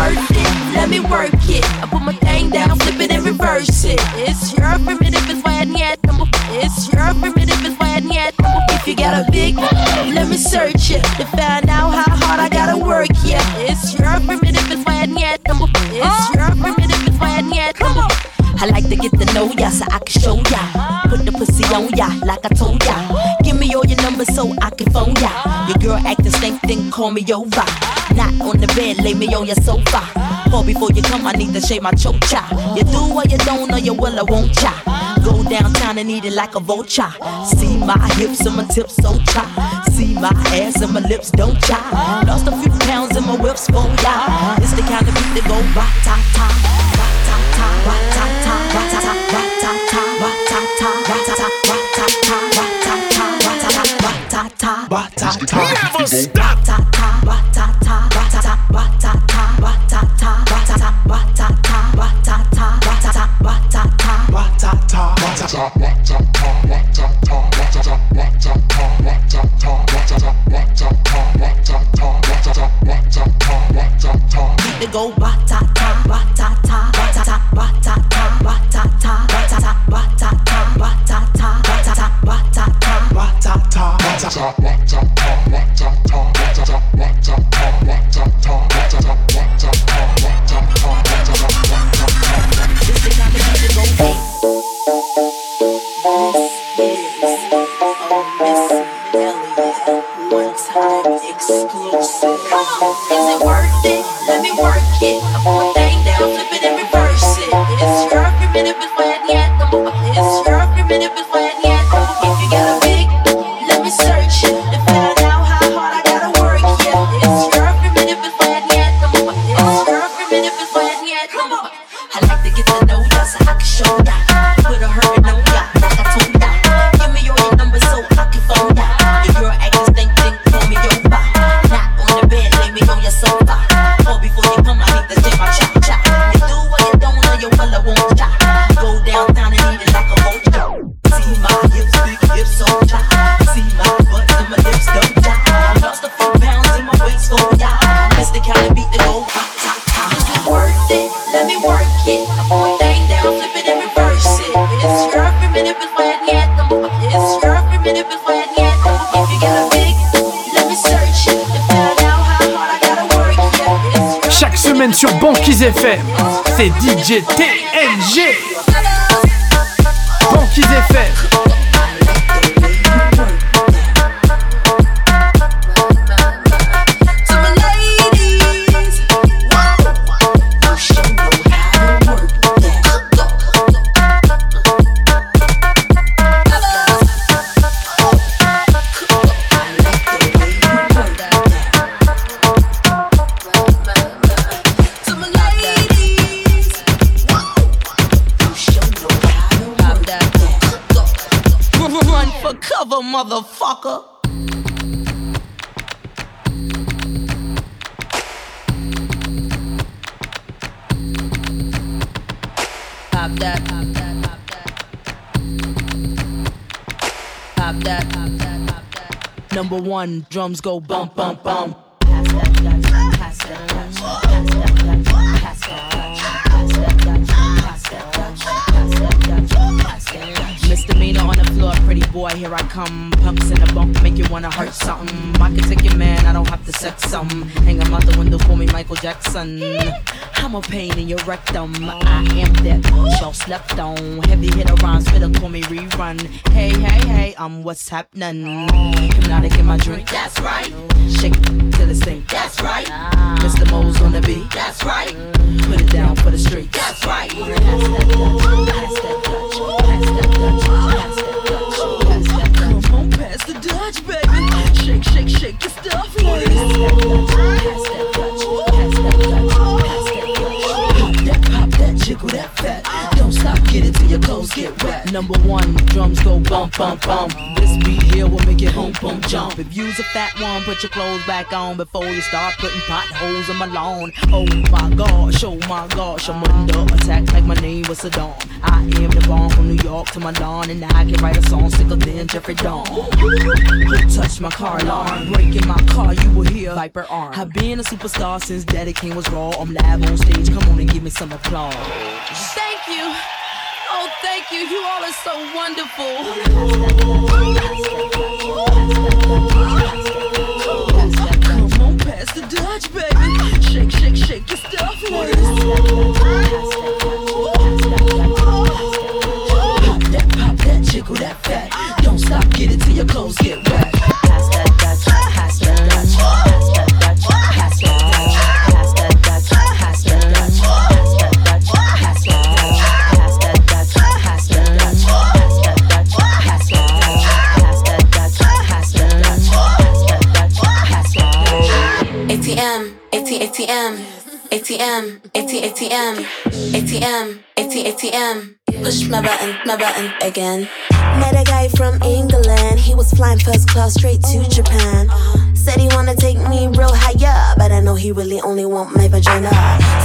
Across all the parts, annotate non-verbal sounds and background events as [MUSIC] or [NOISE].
worth it? Let me work it. I put my thing down, flip it and reverse it. It's your primitive, It's your primitive, it's why I need If you got a big, let me search it to find out how hard I gotta work. Yeah, it's your primitive, it's why I need It's your primitive, it's why I need I like to get to know ya so I can show ya. Put the pussy on ya like I told ya. Give me all your numbers so I can phone ya. Your girl acting same thing, call me over. Not on the bed, lay me on your sofa. Or before you come, I need to shave my chocha. You do or you don't, or you will I won't cha. Go downtown and eat it like a vulture. See my hips and my tips so cha. See my ass and my lips don't cha. Lost a few pounds in my whips for ya. It's the kind of beat that go ba ta ta, ba ta ta, ba ta ta, ba ta ba ta ta, ba ta ta, ba ta ta, ba ta ta, ba ta ta, ba ta ta, ba ta ta, ba ta ta. Never stop! C'est DJ. One, drums go bump, bump, bump. Misdemeanor on the floor, pretty boy, here I come. Pumps in the bunk, make you wanna hurt something. I can take your man, I don't have to sex some. Hang him out the window, call me Michael Jackson. A pain in your rectum. I am that y'all slept on. Heavy hitter rhymes, fiddle call me rerun. Hey, hey, hey, I'm what's happening. Hypnotic in my drink, that's right. Shake till it sink, that's right. Mr. Mo's on the beat, that's right. Put it down for the street, that's right. Number one, drums go bump, bump, bump. This beat here will make it boom, boom, jump. If you's a fat one, put your clothes back on before you start putting potholes in my lawn. Oh my gosh, oh my gosh, I'm under attack like my name was Saddam. I am the bomb from New York to Milan, and I can write a song sicker than Jeffrey Dahmer. Who touched my car alarm? Breaking my car, you will hear Viper arm. I've been a superstar since Daddy Kane was raw. I'm live on stage, come on and give me some applause. You. You. All are so wonderful. Come on, pass the Dutch, baby. Shake, shake, shake your stuff, that, pop that, jiggle that fat. Don't stop, get it till your clothes get wet. ATM, AT, ATM, ATM, AT, ATM. Push my button, my button again. Met a guy from England, he was flying first class straight to Japan. Said he wanna take me real higher, but I know he really only want my vagina.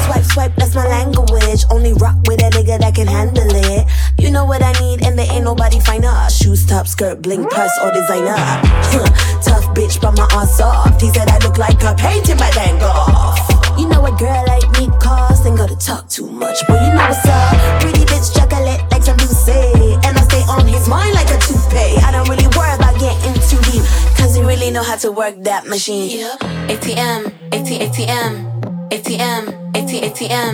Swipe, swipe, that's my language. Only rock with a nigga that can handle it. You know what I need, and there ain't nobody finer. Shoes, top, skirt, bling, purse, or designer. [LAUGHS] Tough bitch, but my ass soft. He said I look like a painting my dang off. You know a girl like me cost, ain't gotta talk too much, but you know what's up. Pretty bitch, chocolate like some say, and I stay on his mind like a toupee. I don't really worry about getting too deep, cause he really know how to work that machine. ATM, AT, ATM, ATM, AT, ATM,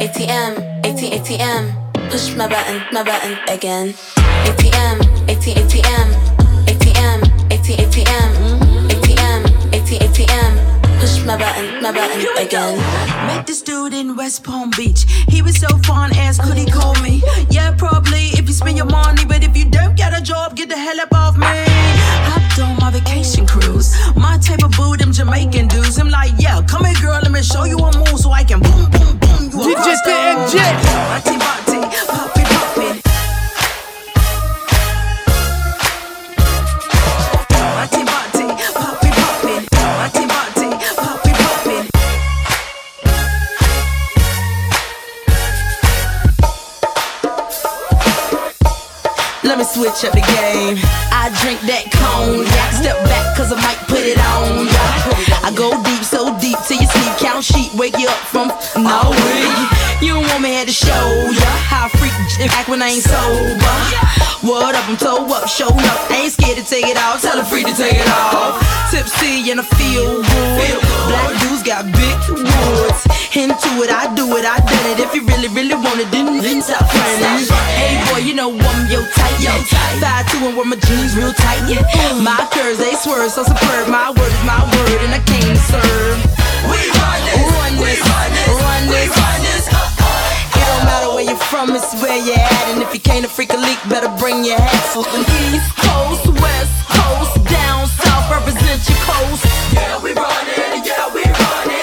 ATM, AT, ATM. Push my button, my button again. ATM, AT, ATM, ATM, AT, ATM, ATM, AT, ATM. Push my button, my button again. Met this dude in West Palm Beach. He was so fun, asked could he call me? Yeah, probably if you spend your money, but if you don't get a job, get the hell up off me. Hopped on my vacation cruise. My type of boo, them Jamaican dudes. I'm like, yeah, come here, girl, let me show you a move so I can boom, boom, boom. You a DJ rockstar. TNG. Body, body, me switch up the game. I drink that cognac. Step back, cause I might put it on ya. I go deep, so deep till you sleep. Count sheep, wake you up from no way. You don't want me here to show ya how I freak act when I ain't sober. What up, I'm toe up, show up. Ain't scared to take it off, tell her free to take it off. Tipsy and I feel good. Black dudes got big woods. Into it, I do it, I done it. If you really, really want it, then then stop friends. Hey boy, you know I'm yo tight, yo tight. Five two and wear my jeans real tight, yeah. My curves they swerve so superb. My word is my word, and I came to serve. We run this, run this, run this, run this. Uh, uh. It don't matter where you're from, it's where you're at. And if you can't a freak a leak, better bring your hat. So the East Coast, West Coast, down south, represent your coast. Yeah, we run it, yeah, we run it.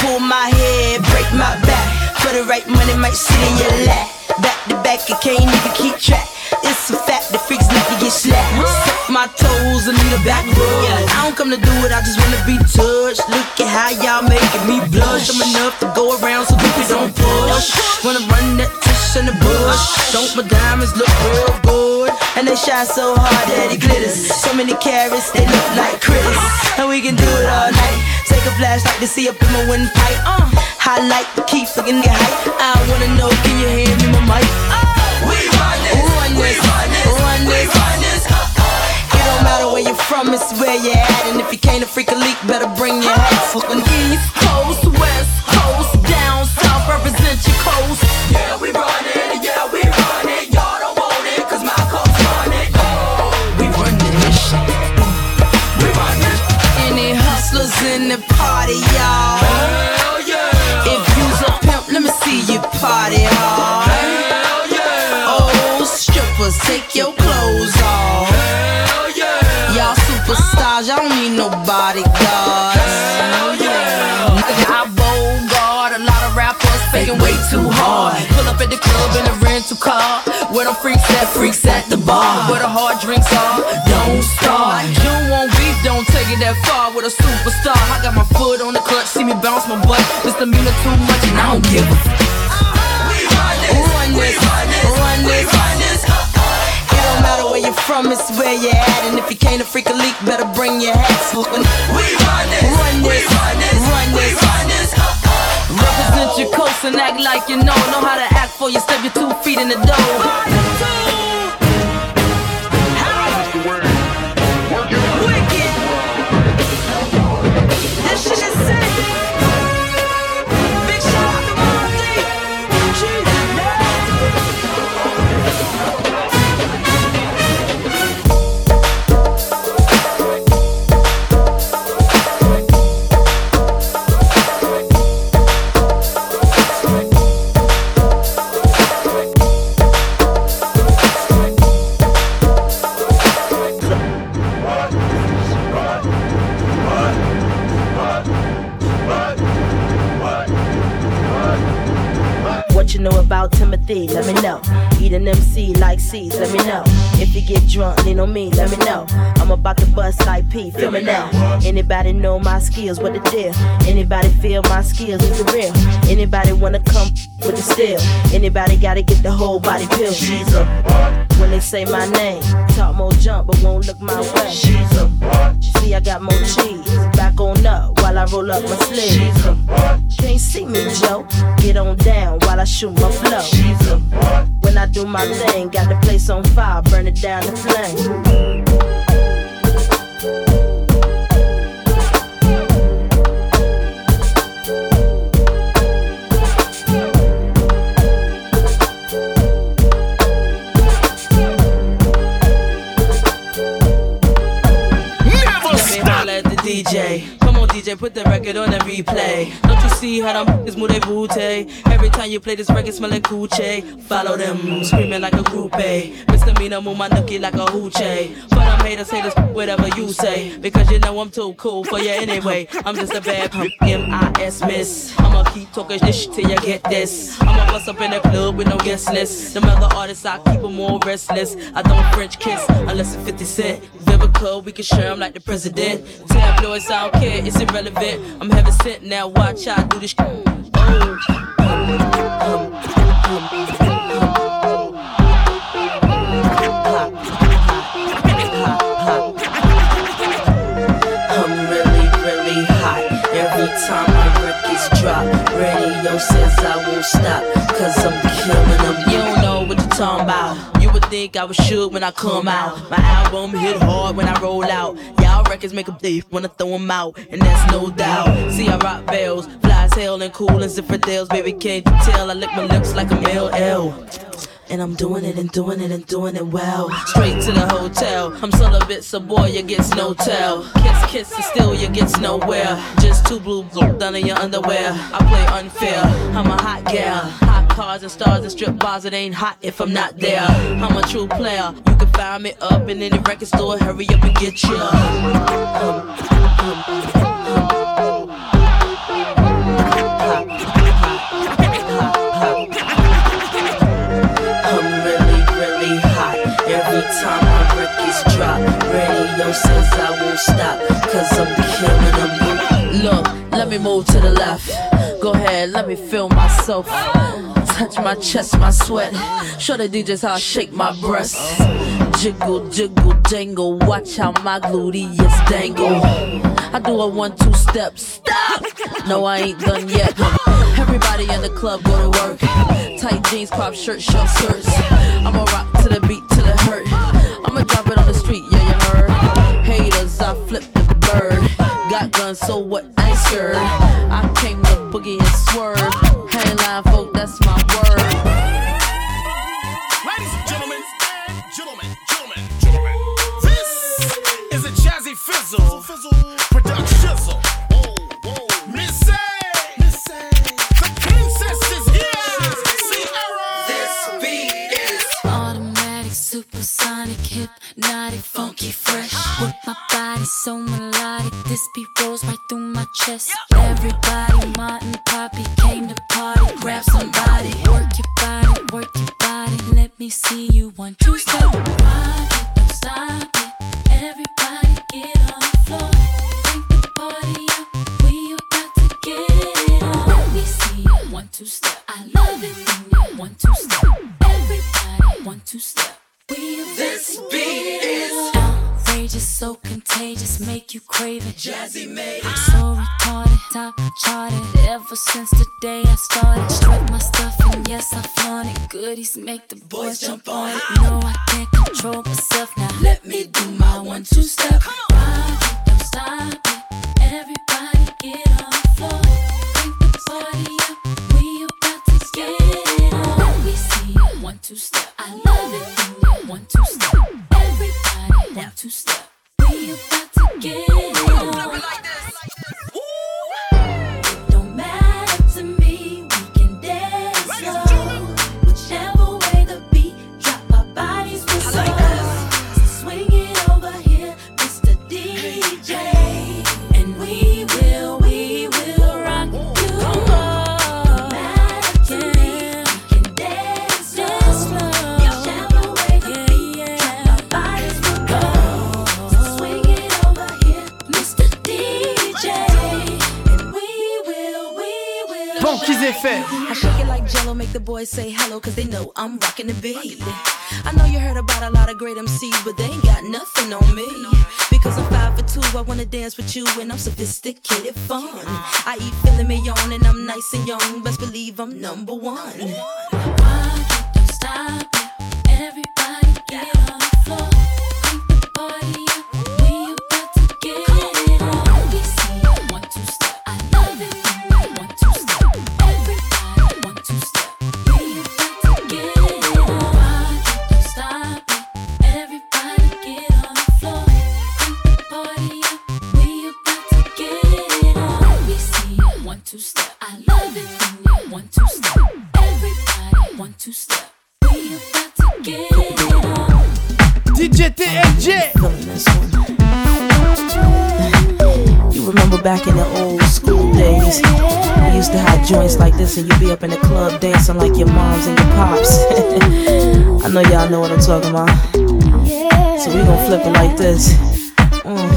Pull my head, break my back. For the right money, might sit in your lap. Back to back, you can't even keep track. It's a fact, the freaks like to get slapped. My toes and need a back rub. I don't come to do it, I just wanna be touched. Look at how y'all making me blush. I'm enough to go around so people don't push. Wanna run that tush in the bush. Don't my diamonds look real good? And they shine so hard that it glitters. So many carats, they look like critters. And we can do it all night. Take a flashlight to see up in my windpipe. Uh, highlight, keep looking the height. I wanna know, can you hear me, my mic? We run this, this, this. It don't matter where you're from, it's where you're at. And if you can't a freak a leak, better bring your hat. Fucking East Coast, West Coast, down south, represent your coast. Yeah, we run it, yeah, we run it. Y'all don't want it, cause my coast run it. Oh, We run this shit. we run it. Any hustlers in the party, y'all? Take your clothes off. Hell yeah. Y'all superstars, y'all don't need no bodyguards. Hell yeah. I bogart a lot of rappers faking way too hard. Pull up at the club in a rental car. Where the freaks at, freaks at the bar. Where the hard drinks are, don't start. You want beef, don't take it that far with a superstar. I got my foot on the clutch, see me bounce my butt. Misdemeanor too much, and I don't give a from, it's where you're at. And if you can't a freak a leak, better bring your hat. Fucking We run this. Run We this. run this. Run this. run this. Uh, uh. Represent your coast and act like you know. Know how to act for you. Step your two feet in the door. What the deal? Anybody feel my skills is real? Anybody wanna come with the steel? Anybody gotta get the whole body pill? When they say my name, talk more jump, but won't look my way. She's a See, I got more cheese. Back on up while I roll up my sleeves. Can't see me, Joe. Get on down while I shoot my flow. She's a When I do my thing, got the place on fire, burn it down the flame. Play this record, smell like coochie. Follow them, screaming like a groupie. Mr. Misdemeanor, move my nookie like a hoochie. For them haters, haters, whatever you say. Because you know I'm too cool for you anyway. I'm just a bad M-I-S miss. I'ma keep talking this shit till you get this. I'ma bust up in the club with no guest list. Them other artists, I keep them more restless. I don't French kiss unless it's 50 Cent. Vivica, we can share 'em like the president. Tabloids, I don't care, it's irrelevant. I'm heaven sent now, watch I do this. sh- says I won't stop. Cause I'm killing them. You don't know what you're talking about. Think I was shook when I come out. My album hit hard when I roll out. Y'all records make a thief when I throw them out. And that's no doubt. See, I rock bells, fly as hell and cool as infidels. Baby, can't you tell? I lick my lips like a male L. And I'm doing it and doing it and doing it well. Straight to the hotel. I'm still a bit so boy, you gets no tell. Kiss, kiss, and still you gets nowhere. Just two blue blue down in your underwear. I play unfair. I'm a hot gal. Hot cars and stars and strip bars. It ain't hot if I'm not there. I'm a true player. You can find me up in any record store. Hurry up and get ya. [LAUGHS] I'm drop, radio says I won't stop. Cause I'm killing them. Look, let me move to the left. Go ahead, let me feel myself. Touch my chest, my sweat. Show the DJs how I shake my breasts. Jiggle, jiggle, dangle. Watch how my gluteus dangle. I do a one, two step. Stop! No, I ain't done yet. Everybody in the club go to work. Tight jeans, crop shirt, short skirts. I'ma rock to the beat till it hurt. I'ma drop it on the street, yeah, you heard. Haters, I flip the bird. Got guns, so what? I ain't scared. make the boys say hello, cause they know I'm rocking the beat. I know you heard about a lot of great MCs, but they ain't got nothing on me. Because I'm five for two, I wanna dance with you, and I'm sophisticated fun. I eat filling me on, and I'm nice and young. Best believe I'm number one. Why don't stop it. Everybody get on. back in the old school days. I used to have joints like this, and you'd be up in the club dancing like your moms and your pops. [LAUGHS] I know y'all know what I'm talking about. So we gon' flip it like this. Mm,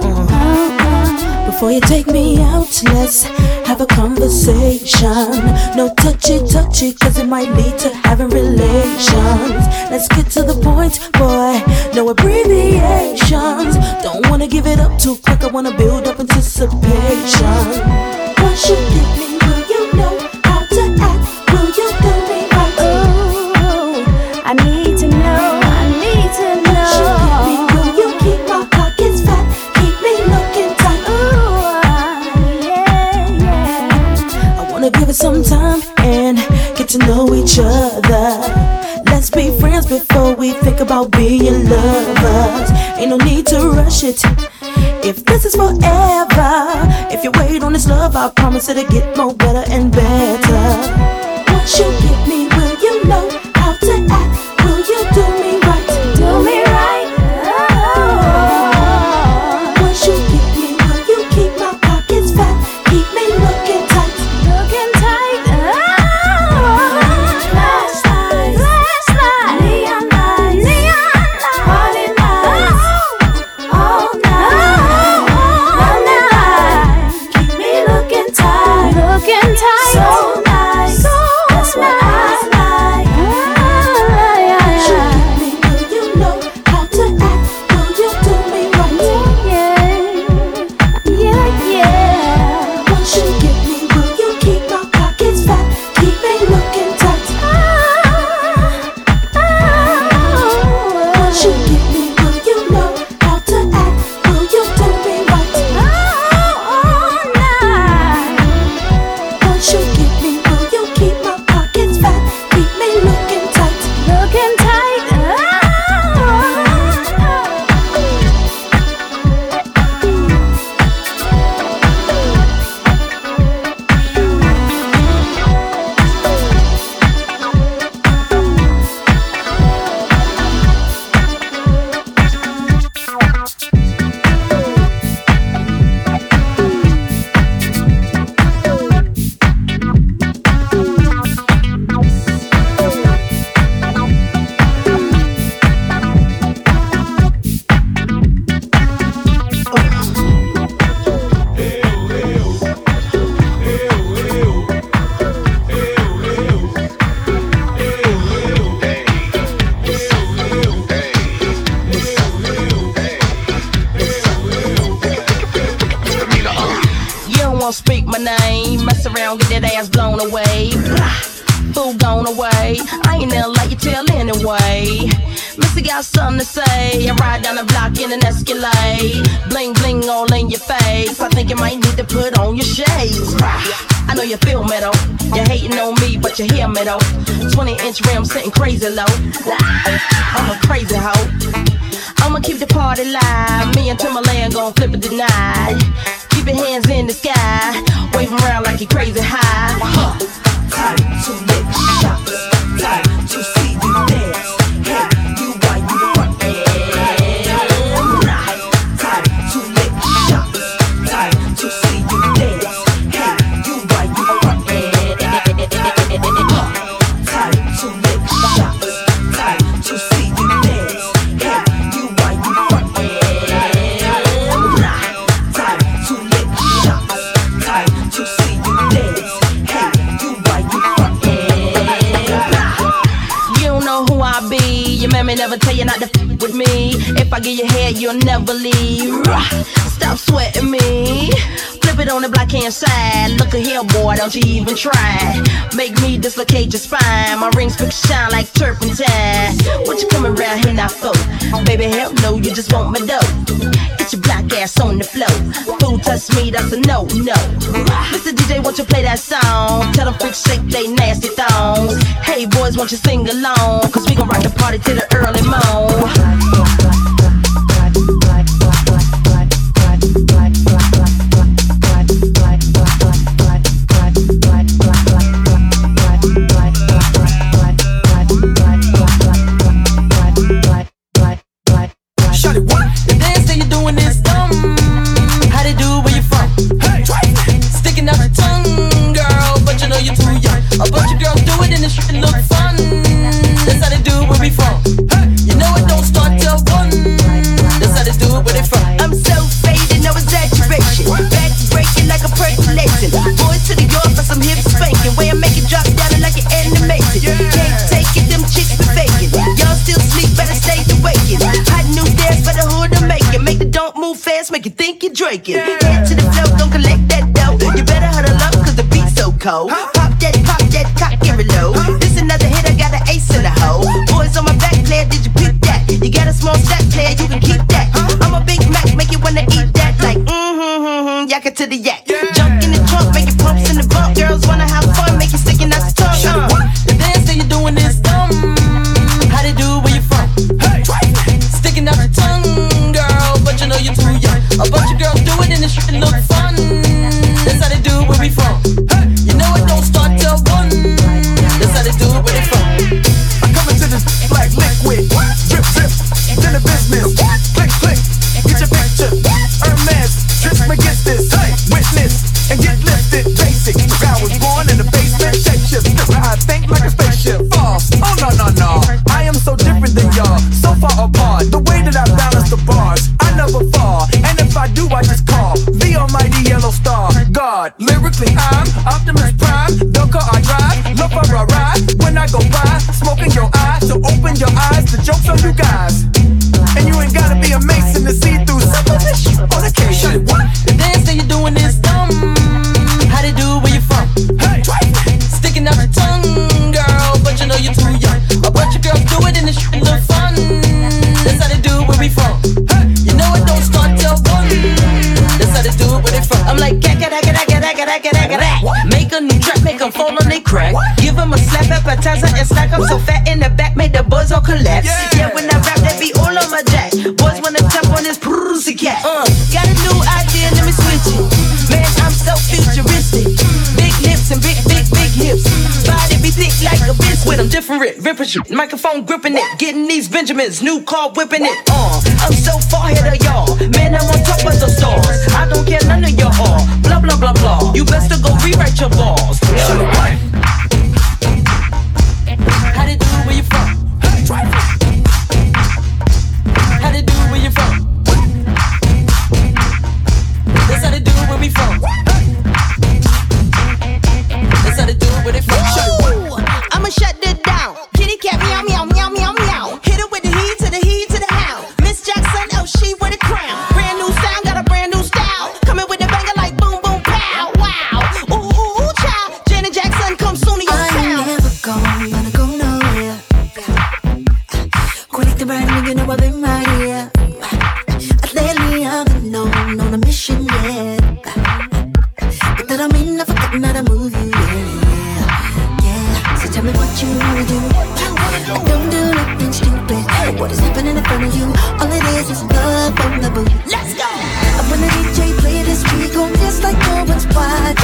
mm. Before you take me out, let's have a conversation. No touchy touchy, cause it might lead to having relations. Let's get to the point, boy. No abbreviations. Don't wanna give it up too quick, I wanna build up anticipation. Once you get me, will you know? to know each other. Let's be friends before we think about being lovers. Ain't no need to rush it. If this is forever, if you wait on this love, I promise it'll get more better and better. What you get got something to say. I ride down the block in an Escalade, bling bling all in your face. I think you might need to put on your shades. I know you feel me though. You're hating on me, but you hear me though. 20 inch rim sitting crazy low. I'm a crazy hoe. I'ma keep the party live. Me and Timberland gon' flip it tonight. Keep your hands in the sky, wave around like you crazy high. Huh. I tell you not to f with me. If I get your head, you'll never leave. Stop sweating me. Flip it on the black hand side. Look a here, boy, don't you even try. Make me dislocate your spine. My rings pick shine like turpentine. What you coming around here now for? Baby, hell no, you just want my dough. Get your black ass on the floor. Fool touch me, that's a no, no. Mr. DJ, won't you play that song? Tell them freaks shake they nasty thongs. Hey, boys, won't you sing along? Cause we gon' rock the party till the early morn. striking. Head to the floor, don't collect that dough. You better huddle up, cause the beat's so cold. Ripping it, ripping shit, microphone gripping it, getting these Benjamins, new car whipping it. Uh, I'm so far ahead of y'all, man, I'm on top of the stars. I don't care none of your all, blah blah blah blah. You best to go rewrite your ball. What is happening in front of you? All it is is love from the blue. Let's go. I'm gonna DJ play this We gon' dance like no one's watching.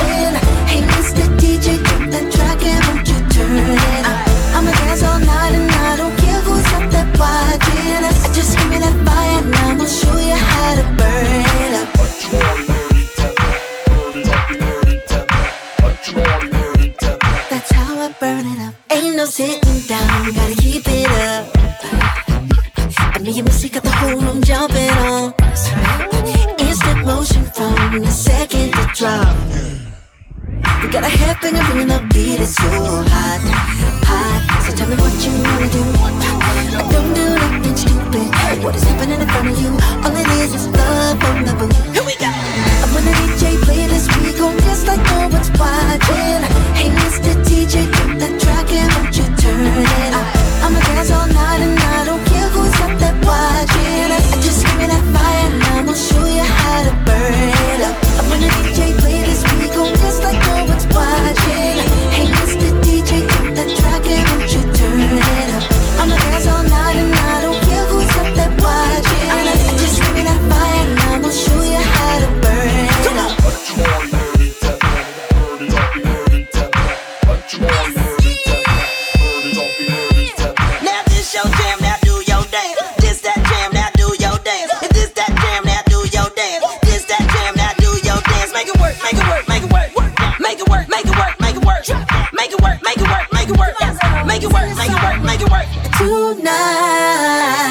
tonight.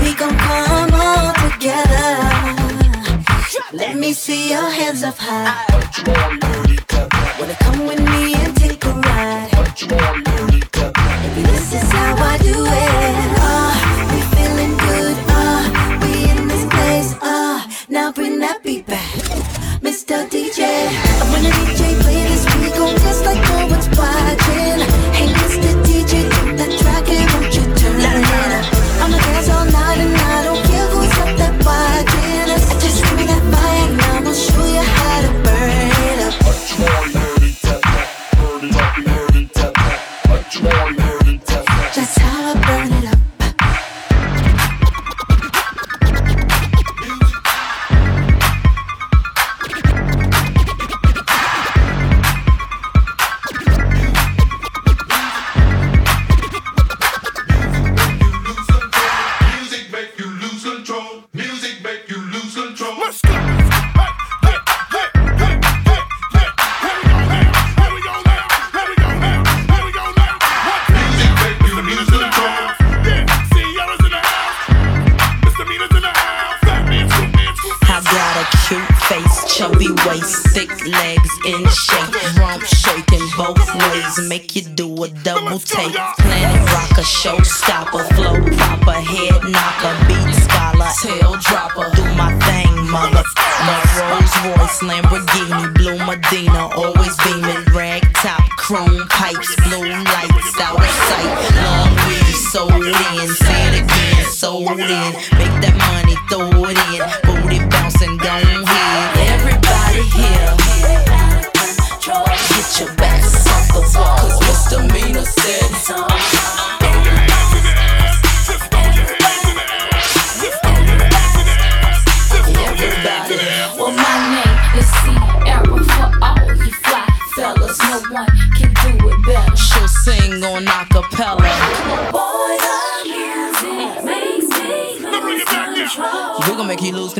We gon' come all together. Let me see your hands up high. Wanna come with me and take a ride?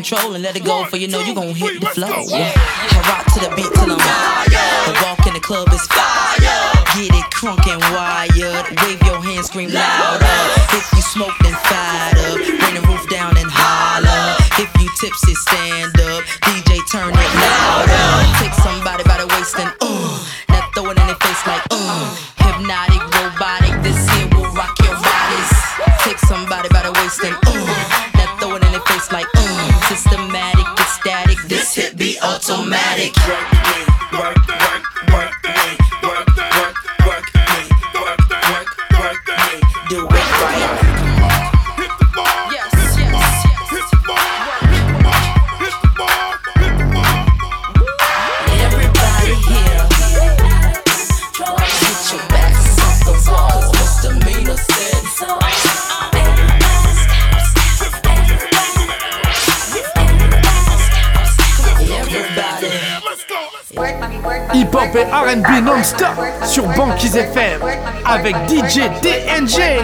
control and let it go, for you know you gon' hit the flow. Yeah. I rock to the beat till I'm out. The walk in the club is fire. Get it crunk and wired. Wave your hands, scream louder. If you smoke, then fired up. Bring the roof down and holler. If you tipsy, stand up. DJ, turn it louder. Take somebody by the waist and uh, now throw it in their face like uh. somatic. non-stop sur Banquise FM avec DJ DNG.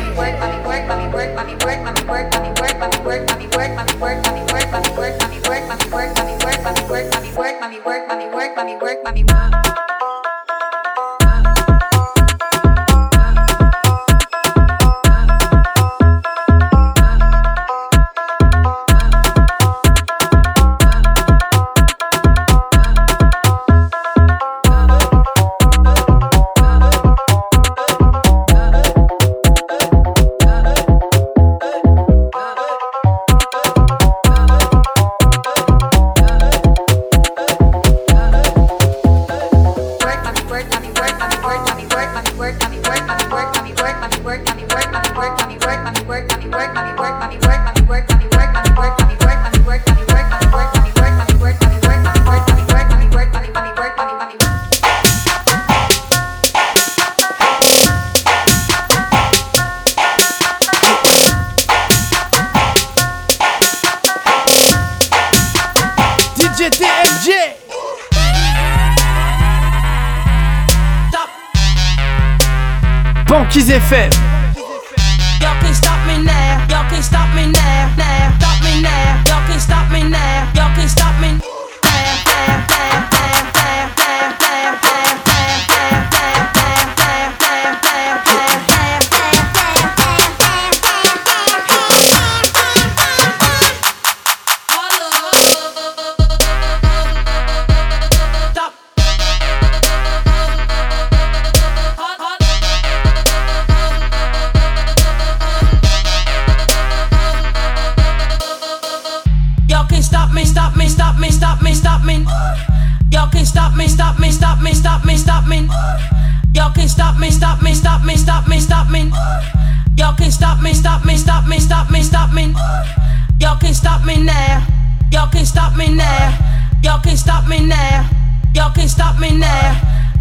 Y'all can't stop me now. Y'all can't stop me now. Y'all can't stop me now.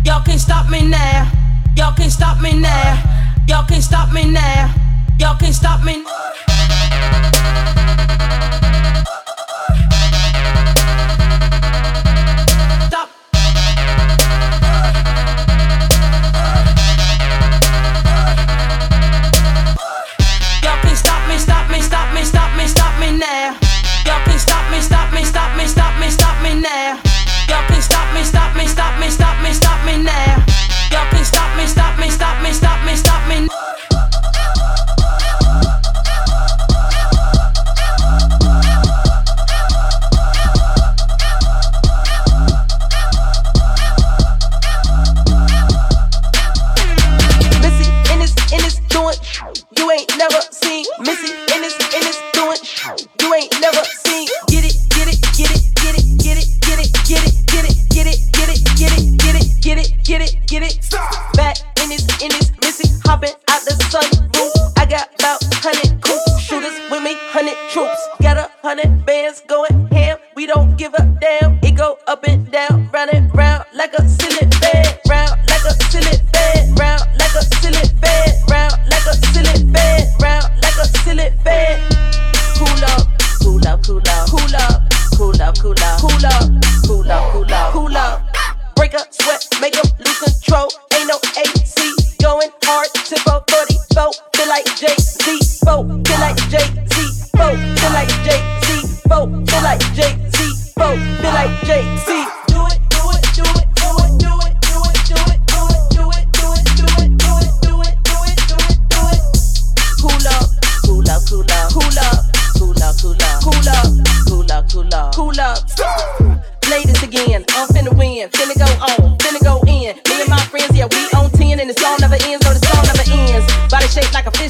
Y'all can't stop me now. Y'all can't stop me now. Y'all can't stop me now. Y'all can't stop me.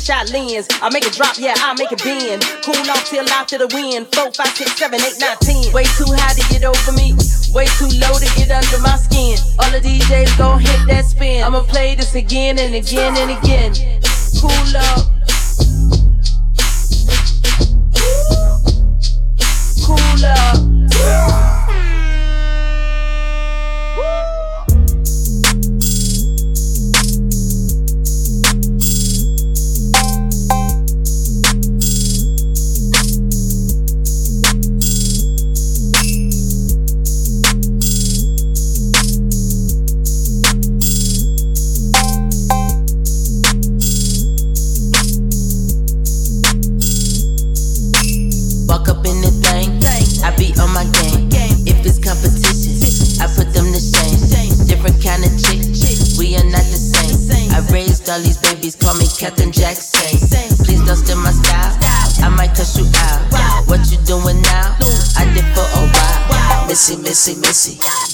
shot lens. I make it drop, yeah, I make it bend. Cool off till after the wind. Four, five, six, seven, eight, nine, ten. Way too high to get over me. Way too low to get under my skin. All the DJs gon' hit that spin. I'ma play this again and again and again. Cool up. Cool up.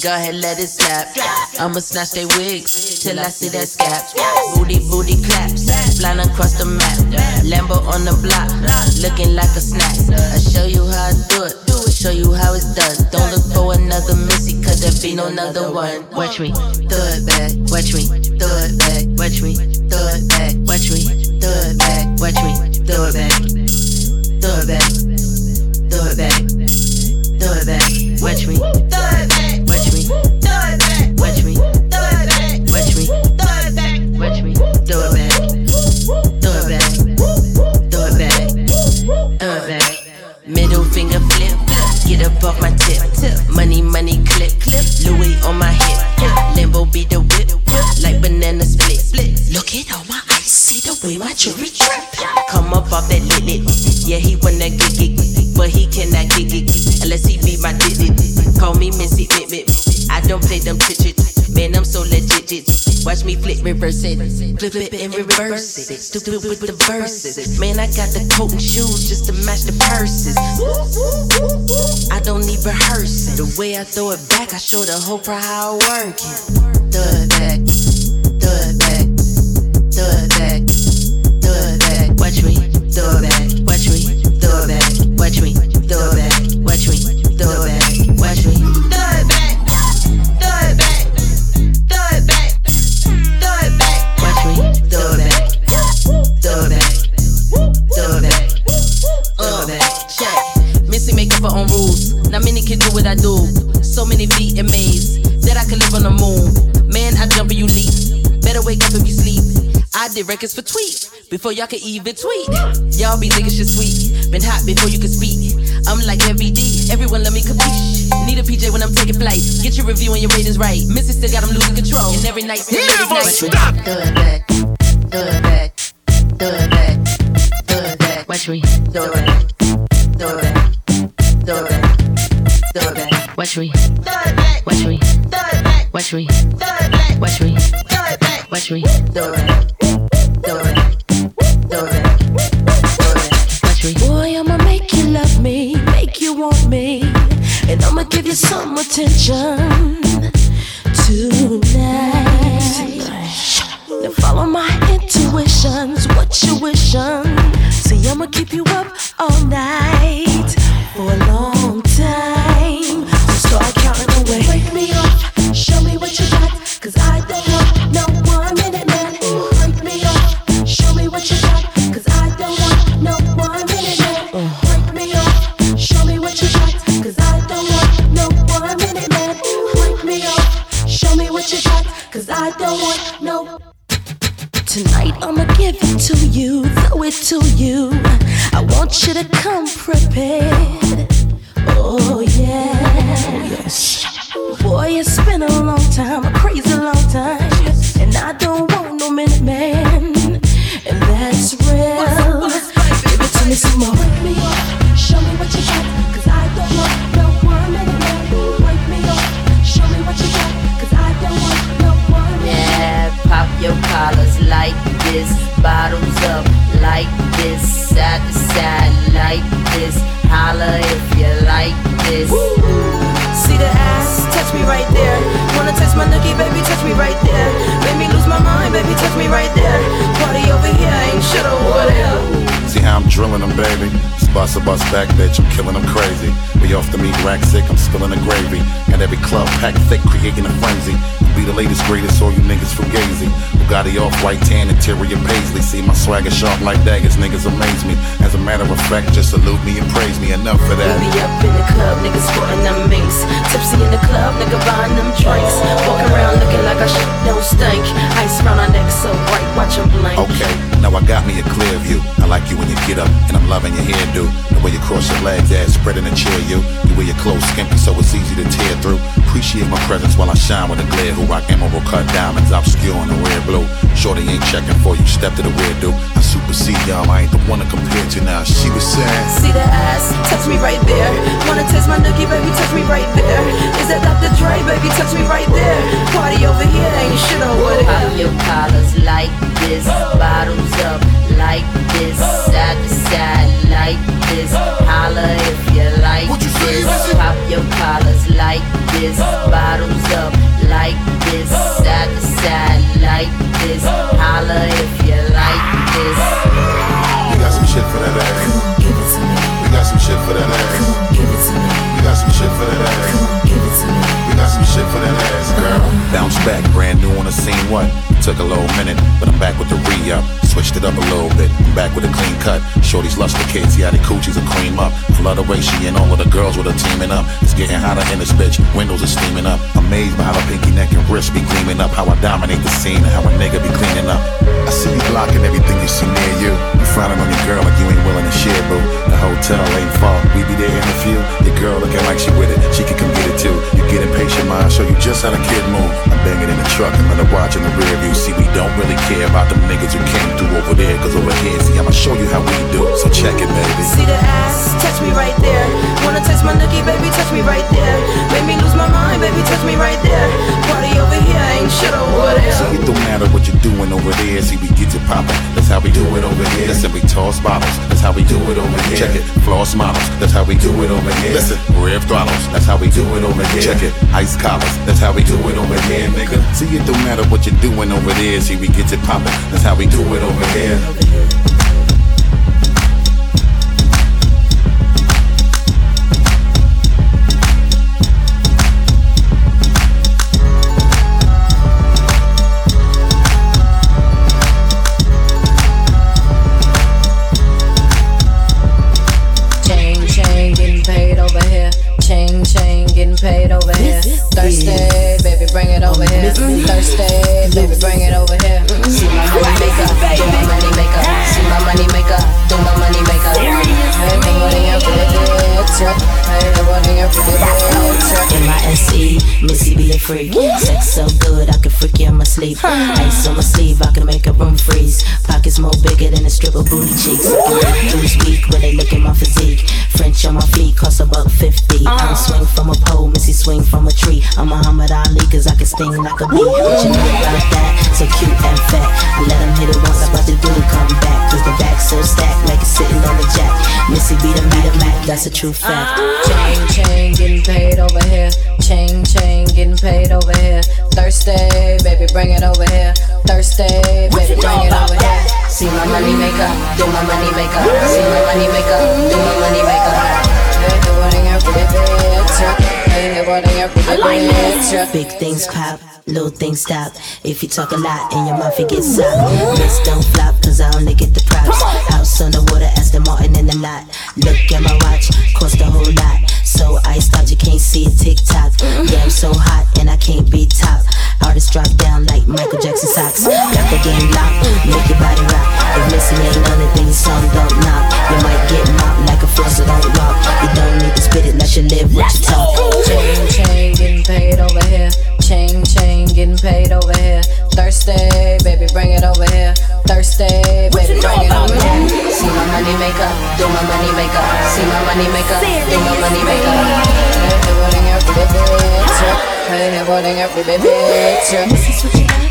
Go ahead, let it slap. I'ma snatch they wigs till I see that scap. Booty, booty claps. Flying across the map. Lambo on the block. Looking like a snack. I show you how I do it. Show you how it's done. Don't look for another Missy, cause there be no another one. Watch me, throw it back. Watch me, throw it back. Watch me, throw it back. Watch me, throw it back. Watch me, throw it back. Throw it back. Throw it back. Throw it back. Watch me. Reverse it. Flip it and reverse it. Stupid with the verses. Man, I got the coat and shoes just to match the purses. I don't need rehearsing. The way I throw it back, I show the whole crowd how I work it. It back, it back, throw back, I did for tweet before y'all could even tweet. Y'all be thinking shit sweet. Been hot before you could speak. I'm like every D. Everyone let me compete. Need a PJ when I'm taking flight. Get your review and your ratings right. Missy still got them losing control. And every night still Never night. stop. Throw it back. Throw it back. Throw it back. Throw it back. Watch me. Throw it back. Throw it back. Throw it back. Throw it back. Watch me. Throw it back. Watch me. Throw it back. Watch me. Throw it back. Watch me. Throw it back. Watch me. Throw it back. Keep you up all night for long You to come prepared. Back, bitch, I'm killing them crazy. We off the meat rack sick, I'm spilling the gravy. And every club packed thick, creating a frenzy. Be the latest, greatest, all you niggas fugazi. Bugatti off white tan, interior paisley. See my swagger sharp like daggers, niggas amaze me. As a matter of fact, just salute me and praise me. Enough for that. We up in the club, niggas sporting them minks. Tipsy in the club, nigga buying them drinks. Walking around looking like I shit don't stink. Ice round our neck so bright, watch 'em blink. Okay, now I got me a clear view. I like you when you get up, and I'm loving your hairdo. The way you cross your legs, ass spread in a chair, you. You wear your clothes skimpy, so it's easy to tear through. Appreciate my presence while I shine with a glare. Michael, I came over cut diamonds, obscure in the red blue. Shorty ain't checking for you, step to the weirdo. I supersede y'all, I ain't the one to compare to now. She was saying, See the ass, touch me right there. Wanna taste my nookie, baby, touch me right there. Is that Dr. Dre, baby, touch me right there. Party over here, ain't shit over there. Pop your collars like this, bottles up like this, side to side like this. Holla if you like you this. Pop your collars like this, bottles up like this. Side to side like this. Holla if you like this. We got some shit for that ass. Give it to me. We got some shit for that ass. Give it to me. We got some shit for that ass. Give it to me. Got some shit for that ass, girl. Bounce back, brand new on the scene. What? Took a little minute, but I'm back with the re-up. Switched it up a little bit. I'm back with a clean cut. Shorty's luster kids, yeah, the coochies are cream up. Flood away, she and all of the girls with her teaming up. It's getting hotter in this bitch. Windows are steaming up. Amazed by how the pinky neck and wrist be gleaming up. How I dominate the scene and how a nigga be cleaning up. I see you blocking everything you see near you. You frowning on your girl like you ain't willing to share, boo. The hotel ain't far. We be there in a few. Your girl looking like she with it. She can come get it too. You get impatient, mind. Show you just how the kid move. I'm banging in the truck and let her watch in the rear view. See, we don't really care about them niggas who came through over there. Cause over here, see, I'ma show you how we do. So check it, baby. See the ass, touch me right there. Wanna touch my nookie, baby, touch me right there. Make me lose my mind, baby, touch me right there. Party over here, ain't shit over there. See, it don't matter what you're doing over there. See, we get it poppin'. We do it over here. Listen, we toss bottles. That's how we do it over here. Check it. Floss models. That's how we do it over here. Listen, rev throttles. That's how we do it over here. Check it. Ice collars. That's how we do it over here, nigga. See, it don't matter what you're doing over there. See, we get it poppin'. That's how we do it over here. Sleep. Ice on my sleeve, I can make a room freeze. Pockets more bigger than a strip of booty cheeks. Who's weak when they look at my physique? French on my feet cost a buck fifty. I don't swing from a pole, Missy swing from a tree. I'm Muhammad Ali, cause I can sting like a bee. What you know about that? So cute and fat. I let him hit it once, I'm about to do the come back. Cause the back so stacked, like it's sitting on the jack. Missy be the Mac, Mac, that's a true fact. Chain, chain, getting paid over here. Chain, chain, getting paid over here. Thursday, baby, bring it over here. Thursday, baby, bring it over here. See my money maker, do my money maker. See my money maker, do my money maker. Big things pop, little things stop. If you talk a lot in your mouth, it gets soft. This don't flop, cause I only get the props. House on the water, Aston Martin in the lot. Look at my watch, socks. Got the game locked, make your body rock. If Missy ain't on it, then your song don't knock. You might get mopped like a flosser don't rock. You don't need to spit it, let you live what you talk. Chain, chain, getting paid over here. Chain, chain, getting paid over here. Thursday, baby, bring it over here. Thursday, baby, bring it over here. See my money maker, do my money maker. See my money maker, do my money maker. Hey, nobody every picture. Hey, so you know.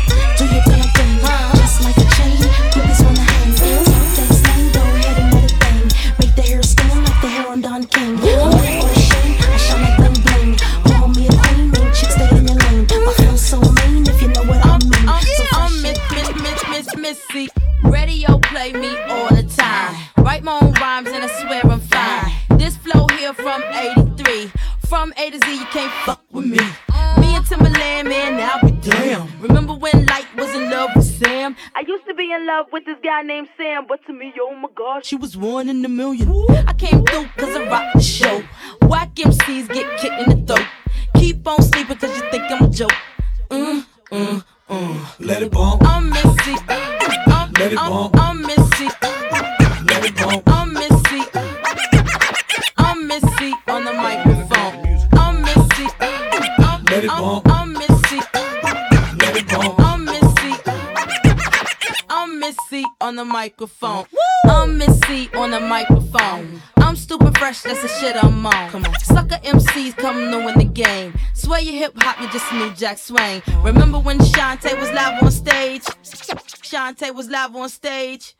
So and I swear I'm fine. This flow here from 83. From A to Z, you can't fuck love with this guy named Sam, but to me, oh my god, she was one in a million. I came through cause I rocked the show. Whack MCs get kicked in the throat. Keep on sleeping cause you think I'm a joke. Mm, mm, mm. Let it bump. I'm Missy. I'm, Let it I'm. I'm Missy. Microphone. I'm Missy on the microphone. I'm stupid fresh, that's the shit I'm on. Come on. Sucker MCs come new in the game. Swear you hip hop, you just knew Jack Swain. Remember when Shanté was live on stage? Shanté was live on stage.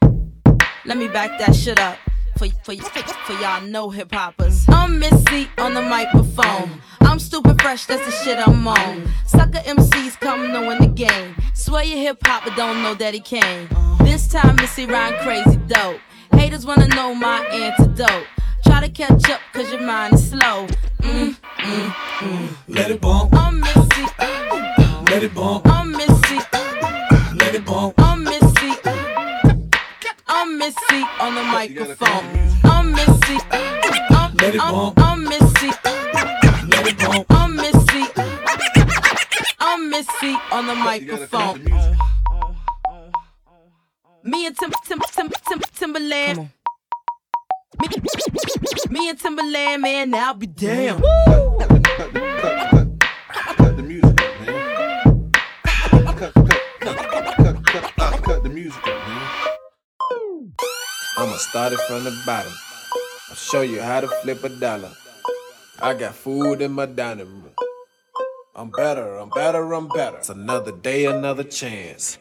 Let me back that shit up for for, for y'all know hip hoppers. I'm Missy on the microphone. I'm stupid fresh, that's the shit I'm on. Sucker MCs come knowing the game. Swear you hip hop, but don't know that he came. This time Missy rhyme crazy dope. Haters wanna know my antidote. Try to catch up, cause your mind is slow. Mm, mm, mm. Let it bump, I'm Missy. let it bump, I'm Missy. let it bump. I'm Missy. I'm Missy on the microphone. I'm Missy. I'm, Let it I'm, bump. I'm Missy. Let it bump. I'm Missy. I'm Missy on the microphone. Me and Tim, Tim, Tim, Tim, Timbaland. Me, me and Timbaland, man, now I'll be damn. Cut the music up, man. Cut, cut, cut, cut, cut, cut, cut the music up, man. I'ma start it from the bottom. I'll show you how to flip a dollar. I got food in my dining room. I'm better, I'm better, I'm better. It's another day, another chance.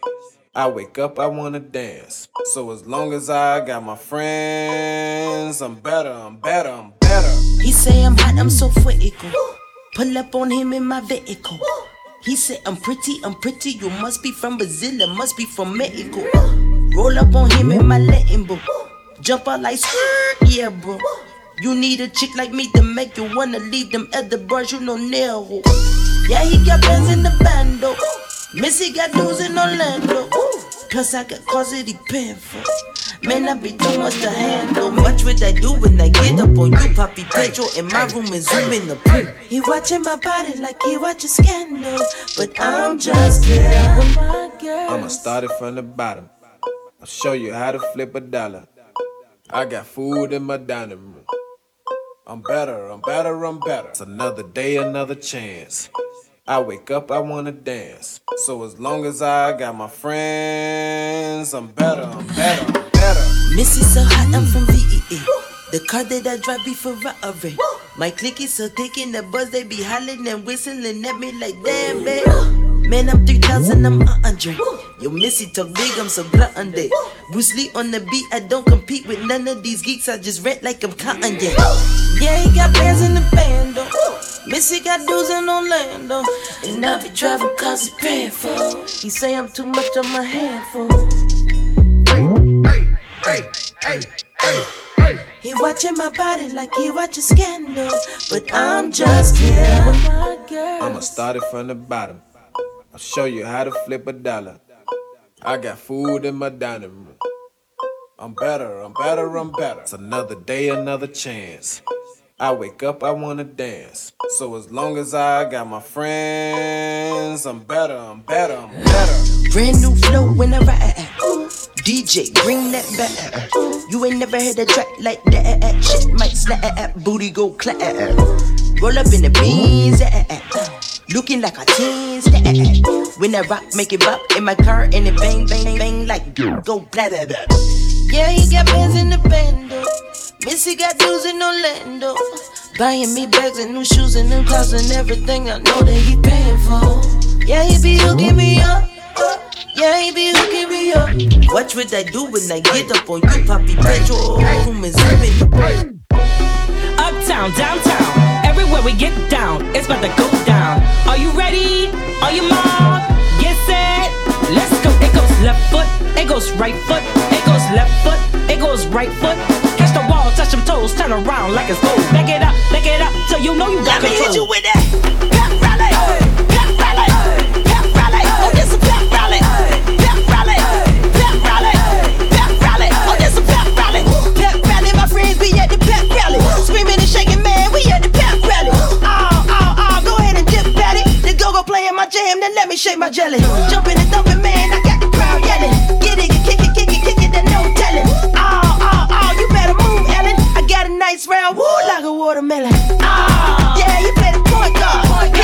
I wake up, I wanna dance. So as long as I got my friends, I'm better, I'm better, I'm better. He say I'm hot, I'm so critical. Pull up on him in my vehicle. He said I'm pretty, I'm pretty. You must be from Brazil, must be from Mexico. Roll up on him in my Latin book. Jump out like yeah, bro. You need a chick like me to make you wanna leave them other bros, you know nail. Yeah, he got bands in the bando. Missy got dudes in Orlando. Plus I got he paying for. Man, I be too much to handle. Watch what I do when I get up on you, Papi Pedro. In my room and zoom in the pool. He watching my body like he watching scandal. But I'm just here with my girl. I'ma start it from the bottom. I'll show you how to flip a dollar. I got food in my dining room. I'm better, I'm better, I'm better. It's another day, another chance. I wake up, I wanna dance. So as long as I got my friends, I'm better, I'm better, I'm better. Missy so hot, I'm from VA. The car they that I drive be Ferrari. My clique is so thick in the buzz, they be hollering and whistling at me like damn, babe. Man, I'm 3000, I'm a hundred. Yo, Missy talk big, I'm so glutton day. Bruce Lee on the beat, I don't compete with none of these geeks, I just rent like I'm cotton, yeah. Yeah, he got bands in the band, though. Missy got dudes in Orlando. And I be driving cause he paying for. He say I'm too much on my handful. Hey, hey, hey, hey, hey, He watching my body like he watching scandal. But I'm just here. I'ma start it from the bottom. I'll show you how to flip a dollar. I got food in my dining room. I'm better, I'm better, I'm better. It's another day, another chance. I wake up, I wanna dance. So as long as I got my friends, I'm better, I'm better, I'm better. Brand new flow when I ride. DJ, bring that back. You ain't never heard a track like that. Shit might slap, booty go clap. Roll up in the beans, looking like a teen stat. Eh, eh. When I rock, make it bop in my car and it bang, bang, bang like go blah blah blah. Yeah, he got bands in the bando. Missy got dudes in Orlando. Buying me bags and new shoes and new clothes and everything I know that he paying for. Yeah, he be hooking me up. Yeah, he be hooking me up. Watch what I do when I get up on you, Papi Pedro. Is zooming. Uptown, downtown, everywhere we get down, it's about to go down. Are you ready? Are you mob? Get set, let's go. It goes left foot, it goes right foot, it goes left foot, it goes right foot. Catch the wall, touch them toes, turn around like it's gold. Back it up, back it up, so you know you got Let me hit you with that. Pep rally, pep then let me shake my jelly. Jumping and thumping, man. I got the crowd yelling. Get it, kick it, kick it, kick it, then no telling. Oh, oh, oh, you better move, Ellen. I got a nice round, woo, like a watermelon. Oh, yeah, you play the point guard.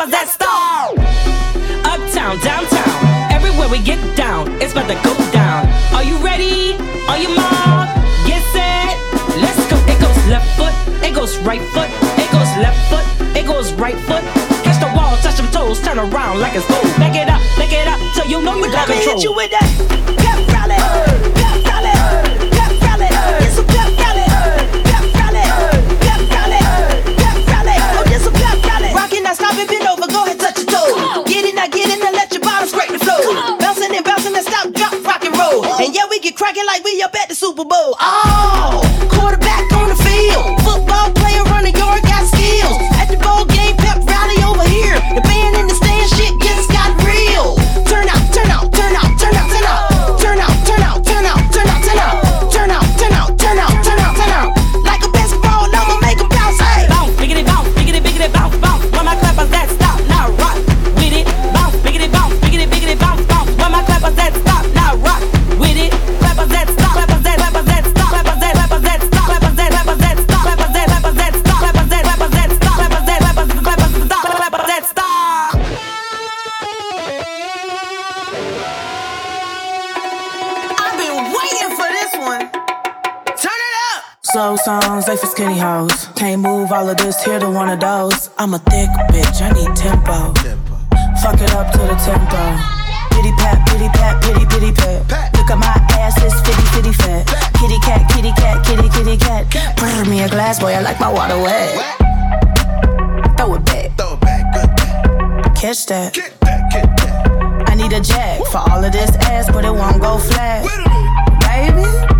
Clappers that stop, clappers that, clappers that, clappers that stop, clappers that stop. Uptown, downtown. It's about to go down. Are you ready? Are you mob? Get set. Let's go. It goes left foot. It goes right foot. It goes left foot. It goes right foot. Catch the wall, touch them toes, turn around like it's gold. Back it up, back it up, till you know you got Let me control. hit you with that pep cracking like we up at the Super Bowl. Oh, songs, for skinny hoes. Can't move all of this here to one of those. I'm a thick bitch, I need tempo. Fuck it up to the tempo. Pity pat, pity pat, pity pity pat. Look at my ass, it's fitty fitty fat. Kitty cat, kitty cat, kitty kitty cat. Pour me a glass, boy, I like my water wet. Throw it back. Throw it back, good back. Catch that. I need a jack for all of this ass, but it won't go flat. Baby, baby, come eat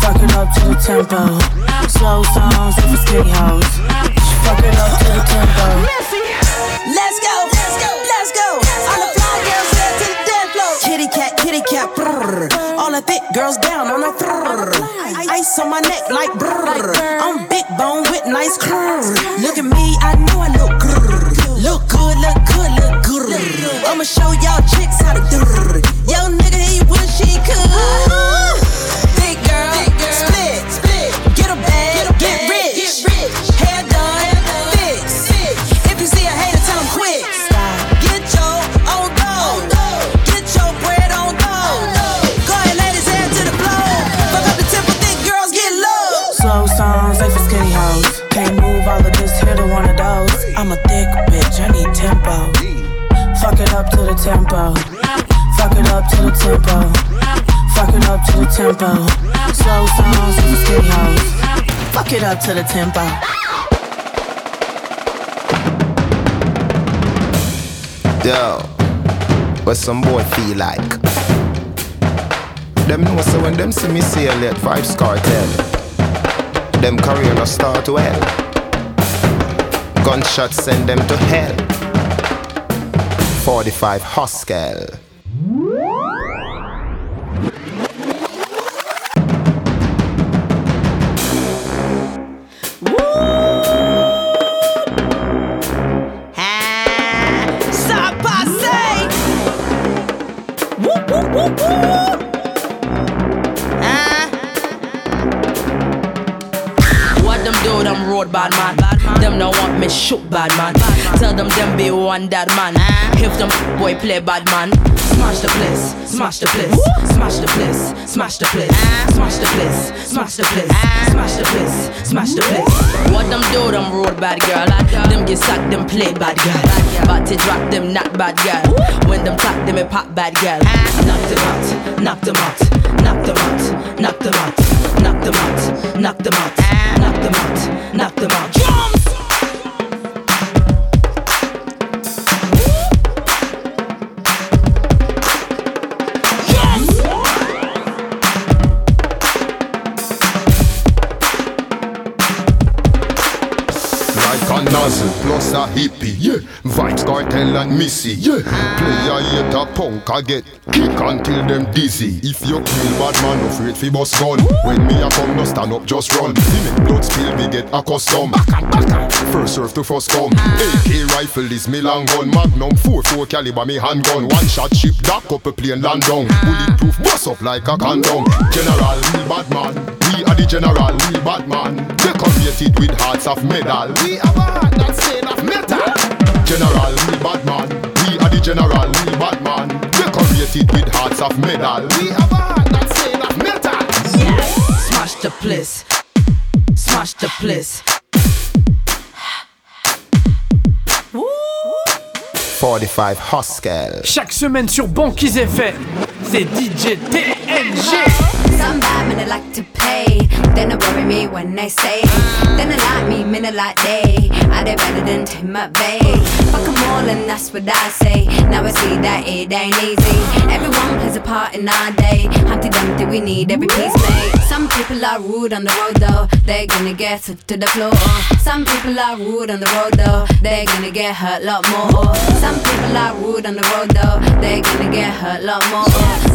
Fuck it up to the tempo. Slow songs, for skinny hoes. Fuck it up to the tempo. Let's go, let's go, let's go. All the fly girls head to the dance floor. Kitty cat, kitty cat. All the thick girls down on the brrr. Ice on my neck like brrr. I'm big bone with nice curves. Look at me, I know I look grrr. Look good, look good, look good. I'ma show y'all chicks how to do. Tempo. Fuck it up to the tempo. Fuck it up to the tempo. Slow songs, they for skinny hoes. Fuck it up to the tempo. Yo, what some boy feel like? Them know so when them see me sail at Vybz Kartel, them career no start well. Gunshots send them to hell. 45 Haskell. bad man. Them no want me shoot bad man. Tell them them be one dead man them boy play bad man. Smash the bliss, smash the bliss, smash the bliss, smash the bliss, smash the bliss, smash the bliss, smash the bliss. smash the place. What them do, them road bad girl. Them get sacked, them play bad girl. But to drop them, not bad girl. When them talk, them a pop bad girl. Knock them out, knock them out, knock them out, knock them out, knock them out, knock them out, knock them out, knock them out. Hippie, yeah. Vybz Kartel and missy, yeah. Player a punk, I get kick until them dizzy. If you kill bad man, afraid fi bust gun. When me a come, no stand up, just run. See me blood spill, me get accustomed. First serve to first come. AK rifle is me long gun. Magnum 4-4 caliber me handgun. One shot ship up a plane land down. Bulletproof bust up like a condom. General, real bad man. We are the general, real bad man. Decorated with hearts of medal. We have a heart that's made of metal. General, real bad man. We are the general, real bad man. Decorated with hearts of medal. We have a heart that's made of metal. Smash the place, smash the place. 45 Huskel. Chaque semaine sur Banquise FM, c'est DJ TNG. They like to pay. Then they worry me when they say. Then they like me, men they like they. Are they better than Tim McVeigh? Fuck 'em all and that's what I say. Now I see that it ain't easy. Everyone plays a part in our day. Humpty Dumpty, we need every piece made. Some people are rude on the road though. They're gonna get to the floor. Some people are rude on the road though. They're gonna get hurt a lot more. Some people are rude on the road though. They're gonna get hurt a lot more.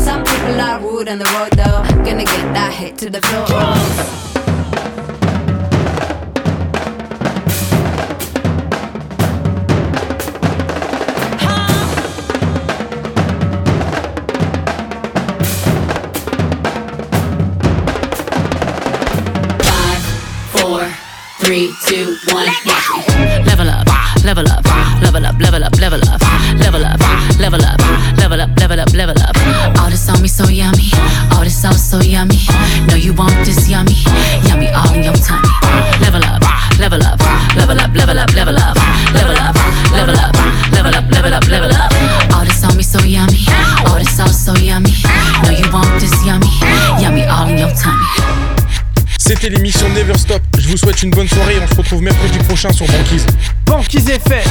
Some people are rude on the road though. Gonna get that hit to the floor. four, three, two, one. Level up, level up, level up, level up, level up, level up, level up, level up, level up, level up. All this on me so yummy, all this sauce so yummy. No, you want this yummy, yummy all in your tummy. Level up, level up, level up, level up, level up, level up, level up, level up, level up, level up. All this on me so yummy, all this sauce so yummy. No, you want this yummy, yummy all in your tummy. C'était l'émission Never Stop. Je vous souhaite une bonne soirée et on se retrouve mercredi prochain sur Banquise. Banquise FM.